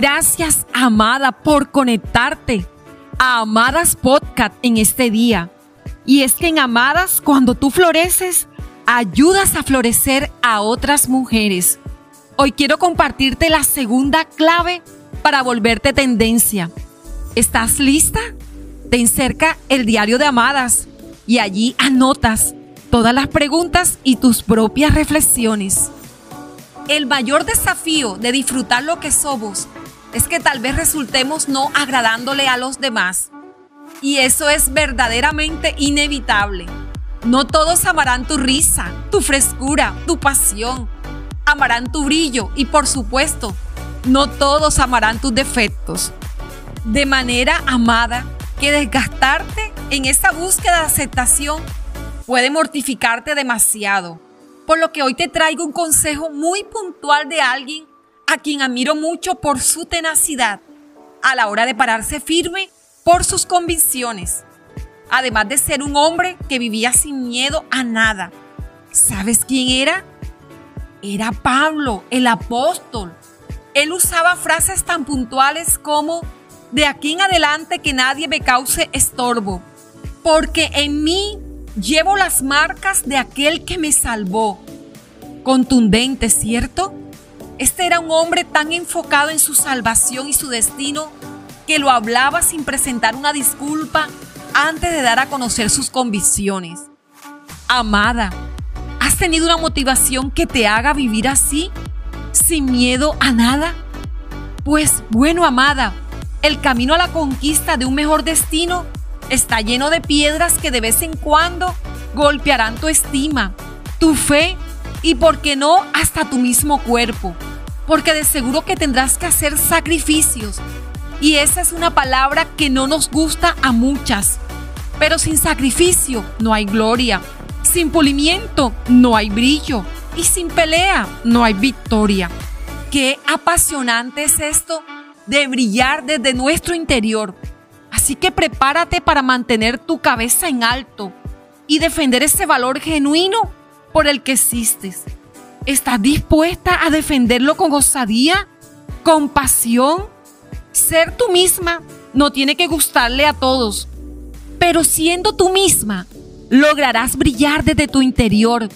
Gracias, amada, por conectarte a Amadas Podcast en este día. Y es que en Amadas, cuando tú floreces, ayudas a florecer a otras mujeres. Hoy quiero compartirte la segunda clave para volverte tendencia. ¿Estás lista? Te encerca el diario de Amadas y allí anotas todas las preguntas y tus propias reflexiones. El mayor desafío de disfrutar lo que somos es que tal vez resultemos no agradándole a los demás. Y eso es verdaderamente inevitable. No todos amarán tu risa, tu frescura, tu pasión. Amarán tu brillo y por supuesto, no todos amarán tus defectos. De manera amada, que desgastarte en esa búsqueda de aceptación puede mortificarte demasiado. Por lo que hoy te traigo un consejo muy puntual de alguien a quien admiro mucho por su tenacidad a la hora de pararse firme por sus convicciones, además de ser un hombre que vivía sin miedo a nada. ¿Sabes quién era? Era Pablo, el apóstol. Él usaba frases tan puntuales como, de aquí en adelante que nadie me cause estorbo, porque en mí llevo las marcas de aquel que me salvó. Contundente, ¿cierto? Este era un hombre tan enfocado en su salvación y su destino que lo hablaba sin presentar una disculpa antes de dar a conocer sus convicciones. Amada, ¿has tenido una motivación que te haga vivir así, sin miedo a nada? Pues bueno, amada, el camino a la conquista de un mejor destino está lleno de piedras que de vez en cuando golpearán tu estima, tu fe y, por qué no, hasta tu mismo cuerpo porque de seguro que tendrás que hacer sacrificios. Y esa es una palabra que no nos gusta a muchas. Pero sin sacrificio no hay gloria. Sin pulimiento no hay brillo. Y sin pelea no hay victoria. Qué apasionante es esto de brillar desde nuestro interior. Así que prepárate para mantener tu cabeza en alto y defender ese valor genuino por el que existes. ¿Estás dispuesta a defenderlo con osadía, con pasión? Ser tú misma no tiene que gustarle a todos, pero siendo tú misma, lograrás brillar desde tu interior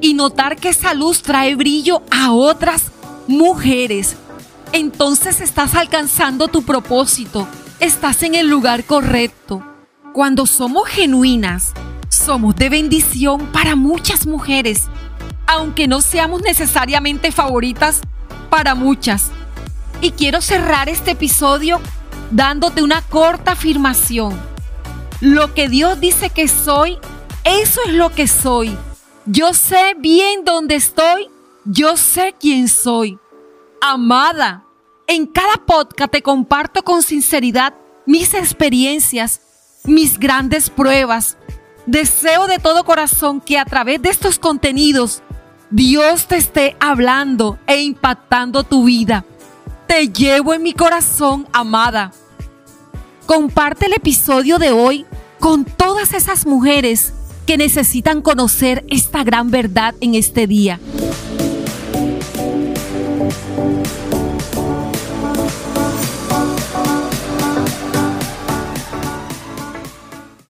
y notar que esa luz trae brillo a otras mujeres. Entonces estás alcanzando tu propósito, estás en el lugar correcto. Cuando somos genuinas, somos de bendición para muchas mujeres aunque no seamos necesariamente favoritas para muchas. Y quiero cerrar este episodio dándote una corta afirmación. Lo que Dios dice que soy, eso es lo que soy. Yo sé bien dónde estoy, yo sé quién soy. Amada, en cada podcast te comparto con sinceridad mis experiencias, mis grandes pruebas. Deseo de todo corazón que a través de estos contenidos Dios te esté hablando e impactando tu vida. Te llevo en mi corazón, amada. Comparte el episodio de hoy con todas esas mujeres que necesitan conocer esta gran verdad en este día.